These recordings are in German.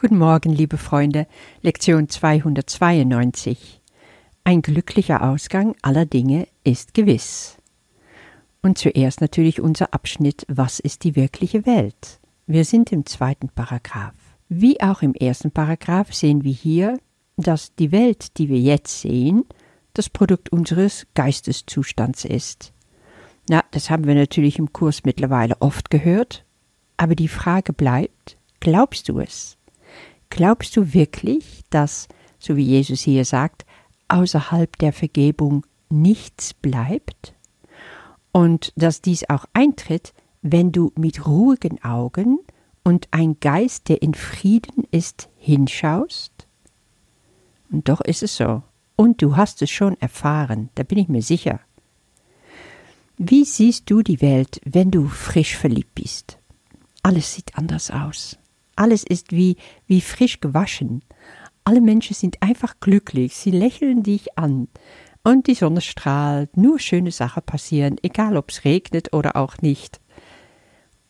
Guten Morgen, liebe Freunde. Lektion 292. Ein glücklicher Ausgang aller Dinge ist gewiss. Und zuerst natürlich unser Abschnitt Was ist die wirkliche Welt? Wir sind im zweiten Paragraph. Wie auch im ersten Paragraph sehen wir hier, dass die Welt, die wir jetzt sehen, das Produkt unseres Geisteszustands ist. Na, das haben wir natürlich im Kurs mittlerweile oft gehört, aber die Frage bleibt, glaubst du es? Glaubst du wirklich, dass, so wie Jesus hier sagt, außerhalb der Vergebung nichts bleibt? Und dass dies auch eintritt, wenn du mit ruhigen Augen und ein Geist, der in Frieden ist, hinschaust? Und doch ist es so. Und du hast es schon erfahren, da bin ich mir sicher. Wie siehst du die Welt, wenn du frisch verliebt bist? Alles sieht anders aus. Alles ist wie, wie frisch gewaschen. Alle Menschen sind einfach glücklich, sie lächeln dich an. Und die Sonne strahlt, nur schöne Sachen passieren, egal ob es regnet oder auch nicht.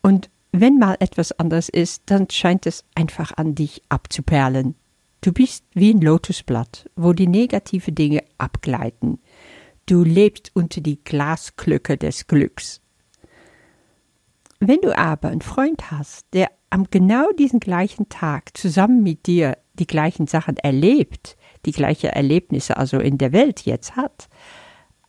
Und wenn mal etwas anders ist, dann scheint es einfach an dich abzuperlen. Du bist wie ein Lotusblatt, wo die negative Dinge abgleiten. Du lebst unter die Glasklöcke des Glücks. Wenn du aber einen Freund hast, der am genau diesen gleichen Tag zusammen mit dir die gleichen Sachen erlebt, die gleichen Erlebnisse also in der Welt jetzt hat,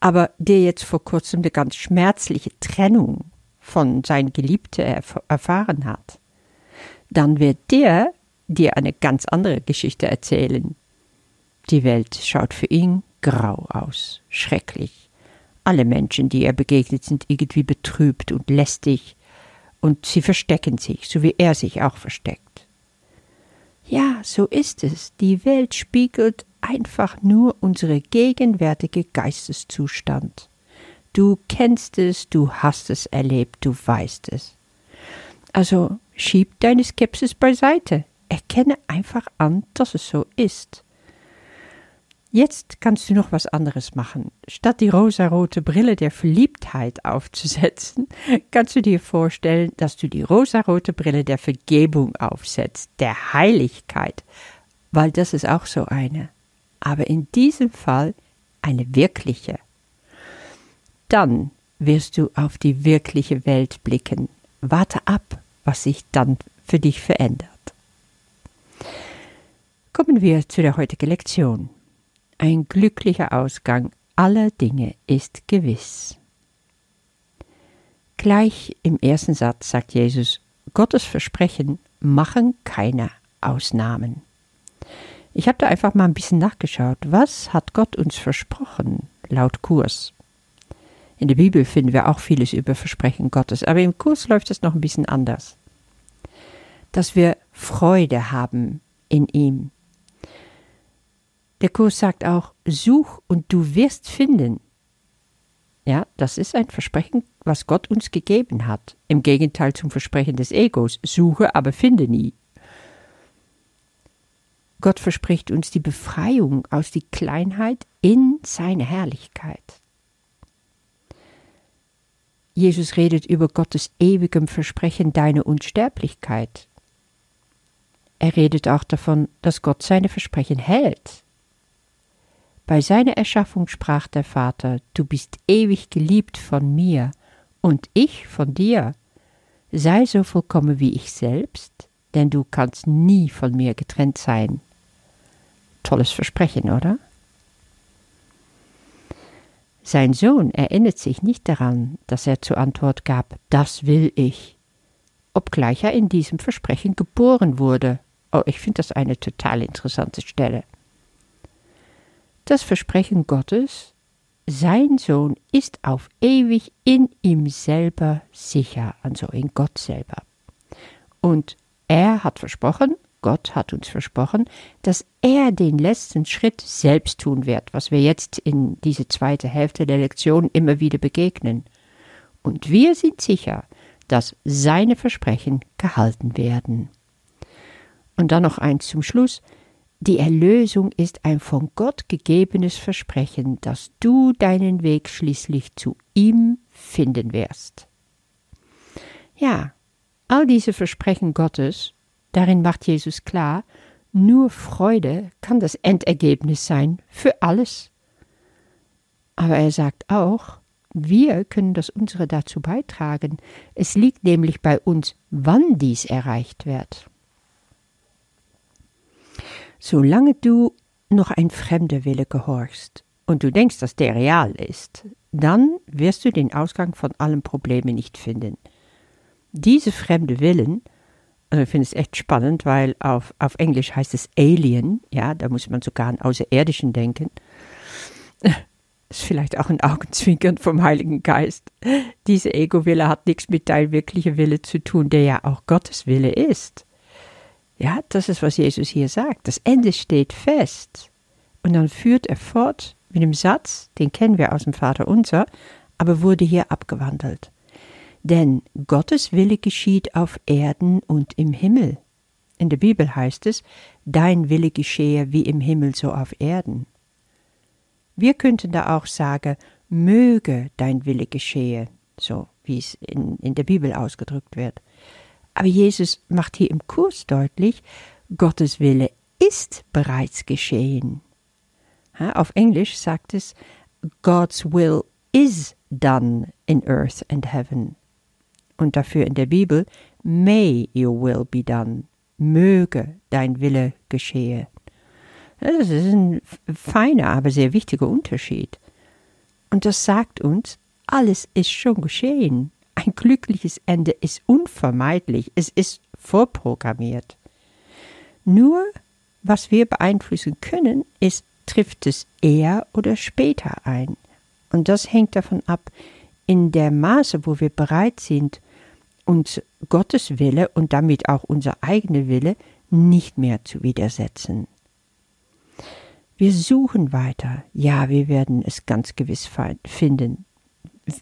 aber der jetzt vor kurzem eine ganz schmerzliche Trennung von seinem Geliebten erf erfahren hat, dann wird der dir eine ganz andere Geschichte erzählen. Die Welt schaut für ihn grau aus, schrecklich. Alle Menschen, die er begegnet, sind irgendwie betrübt und lästig, und sie verstecken sich, so wie er sich auch versteckt. Ja, so ist es. Die Welt spiegelt einfach nur unsere gegenwärtige Geisteszustand. Du kennst es, du hast es erlebt, du weißt es. Also schieb deine Skepsis beiseite. Erkenne einfach an, dass es so ist. Jetzt kannst du noch was anderes machen. Statt die rosarote Brille der Verliebtheit aufzusetzen, kannst du dir vorstellen, dass du die rosarote Brille der Vergebung aufsetzt, der Heiligkeit, weil das ist auch so eine. Aber in diesem Fall eine wirkliche. Dann wirst du auf die wirkliche Welt blicken. Warte ab, was sich dann für dich verändert. Kommen wir zu der heutigen Lektion. Ein glücklicher Ausgang aller Dinge ist gewiss. Gleich im ersten Satz sagt Jesus, Gottes Versprechen machen keine Ausnahmen. Ich habe da einfach mal ein bisschen nachgeschaut. Was hat Gott uns versprochen, laut Kurs? In der Bibel finden wir auch vieles über Versprechen Gottes, aber im Kurs läuft es noch ein bisschen anders. Dass wir Freude haben in ihm, der Kurs sagt auch, such und du wirst finden. Ja, das ist ein Versprechen, was Gott uns gegeben hat. Im Gegenteil zum Versprechen des Egos, suche, aber finde nie. Gott verspricht uns die Befreiung aus die Kleinheit in seine Herrlichkeit. Jesus redet über Gottes ewigem Versprechen deine Unsterblichkeit. Er redet auch davon, dass Gott seine Versprechen hält. Bei seiner Erschaffung sprach der Vater, Du bist ewig geliebt von mir und ich von dir. Sei so vollkommen wie ich selbst, denn du kannst nie von mir getrennt sein. Tolles Versprechen, oder? Sein Sohn erinnert sich nicht daran, dass er zur Antwort gab, das will ich, obgleich er in diesem Versprechen geboren wurde. Oh, ich finde das eine total interessante Stelle das Versprechen Gottes, sein Sohn ist auf ewig in ihm selber sicher, also in Gott selber. Und er hat versprochen, Gott hat uns versprochen, dass er den letzten Schritt selbst tun wird, was wir jetzt in diese zweite Hälfte der Lektion immer wieder begegnen. Und wir sind sicher, dass seine Versprechen gehalten werden. Und dann noch eins zum Schluss. Die Erlösung ist ein von Gott gegebenes Versprechen, dass du deinen Weg schließlich zu ihm finden wirst. Ja, all diese Versprechen Gottes Darin macht Jesus klar, nur Freude kann das Endergebnis sein für alles. Aber er sagt auch, wir können das unsere dazu beitragen. Es liegt nämlich bei uns, wann dies erreicht wird. Solange du noch ein fremder Wille gehorchst und du denkst, dass der real ist, dann wirst du den Ausgang von allen Problemen nicht finden. Diese fremde Willen also ich finde es echt spannend, weil auf, auf Englisch heißt es Alien, ja, da muss man sogar an Außerirdischen denken. Ist vielleicht auch ein Augenzwinkern vom Heiligen Geist. Diese Ego-Wille hat nichts mit deinem wirklichen Wille zu tun, der ja auch Gottes Wille ist. Ja, das ist, was Jesus hier sagt. Das Ende steht fest. Und dann führt er fort mit dem Satz, den kennen wir aus dem Vater unser, aber wurde hier abgewandelt. Denn Gottes Wille geschieht auf Erden und im Himmel. In der Bibel heißt es, dein Wille geschehe wie im Himmel so auf Erden. Wir könnten da auch sagen, möge dein Wille geschehe, so wie es in, in der Bibel ausgedrückt wird. Aber Jesus macht hier im Kurs deutlich, Gottes Wille ist bereits geschehen. Auf Englisch sagt es, God's will is done in earth and heaven und dafür in der Bibel, May your will be done, möge dein Wille geschehe. Das ist ein feiner, aber sehr wichtiger Unterschied. Und das sagt uns, alles ist schon geschehen. Ein glückliches Ende ist unvermeidlich, es ist vorprogrammiert. Nur, was wir beeinflussen können, ist, trifft es eher oder später ein. Und das hängt davon ab, in der Maße, wo wir bereit sind, uns Gottes Wille und damit auch unser eigener Wille nicht mehr zu widersetzen. Wir suchen weiter, ja, wir werden es ganz gewiss finden.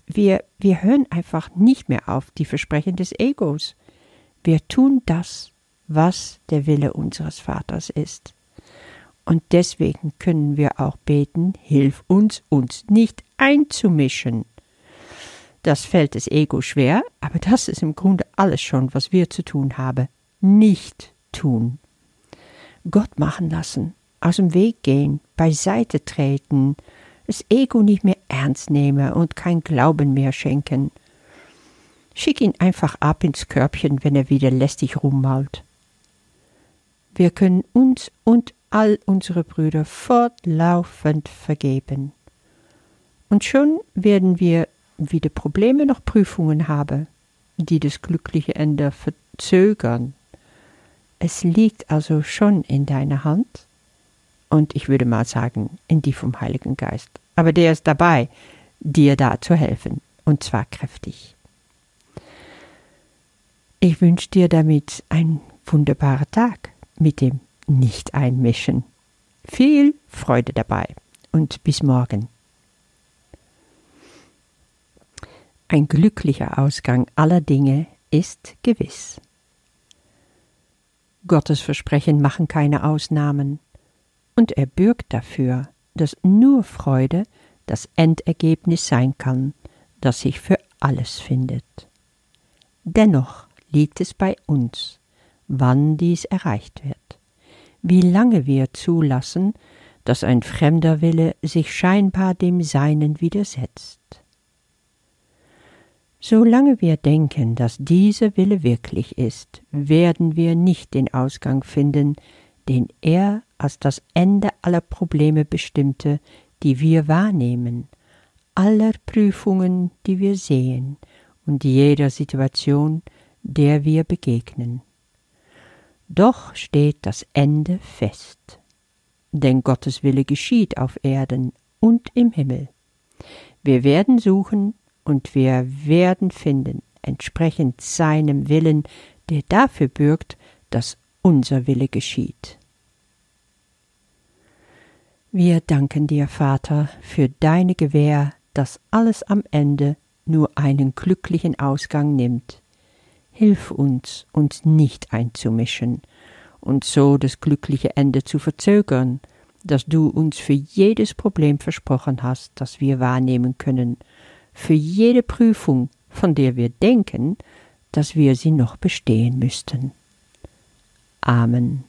Wir, wir hören einfach nicht mehr auf die Versprechen des Egos. Wir tun das, was der Wille unseres Vaters ist. Und deswegen können wir auch beten, hilf uns, uns nicht einzumischen. Das fällt des Ego schwer, aber das ist im Grunde alles schon, was wir zu tun haben. Nicht tun. Gott machen lassen, aus dem Weg gehen, beiseite treten, das Ego nicht mehr ernst nehmen und kein Glauben mehr schenken. Schick ihn einfach ab ins Körbchen, wenn er wieder lästig rummault. Wir können uns und all unsere Brüder fortlaufend vergeben. Und schon werden wir weder Probleme noch Prüfungen habe, die das glückliche Ende verzögern. Es liegt also schon in deiner Hand und ich würde mal sagen, in die vom Heiligen Geist. Aber der ist dabei, dir da zu helfen, und zwar kräftig. Ich wünsche dir damit einen wunderbaren Tag mit dem Nicht-Einmischen. Viel Freude dabei und bis morgen. Ein glücklicher Ausgang aller Dinge ist gewiss. Gottes Versprechen machen keine Ausnahmen, und er bürgt dafür, dass nur Freude das Endergebnis sein kann, das sich für alles findet. Dennoch liegt es bei uns, wann dies erreicht wird, wie lange wir zulassen, dass ein fremder Wille sich scheinbar dem Seinen widersetzt. Solange wir denken, dass dieser Wille wirklich ist, werden wir nicht den Ausgang finden, den er als das Ende aller Probleme bestimmte, die wir wahrnehmen, aller Prüfungen, die wir sehen und jeder Situation, der wir begegnen. Doch steht das Ende fest, denn Gottes Wille geschieht auf Erden und im Himmel. Wir werden suchen, und wir werden finden, entsprechend seinem Willen, der dafür bürgt, dass unser Wille geschieht. Wir danken dir, Vater, für deine Gewähr, dass alles am Ende nur einen glücklichen Ausgang nimmt. Hilf uns, uns nicht einzumischen und so das glückliche Ende zu verzögern, das du uns für jedes Problem versprochen hast, das wir wahrnehmen können, für jede Prüfung, von der wir denken, dass wir sie noch bestehen müssten. Amen.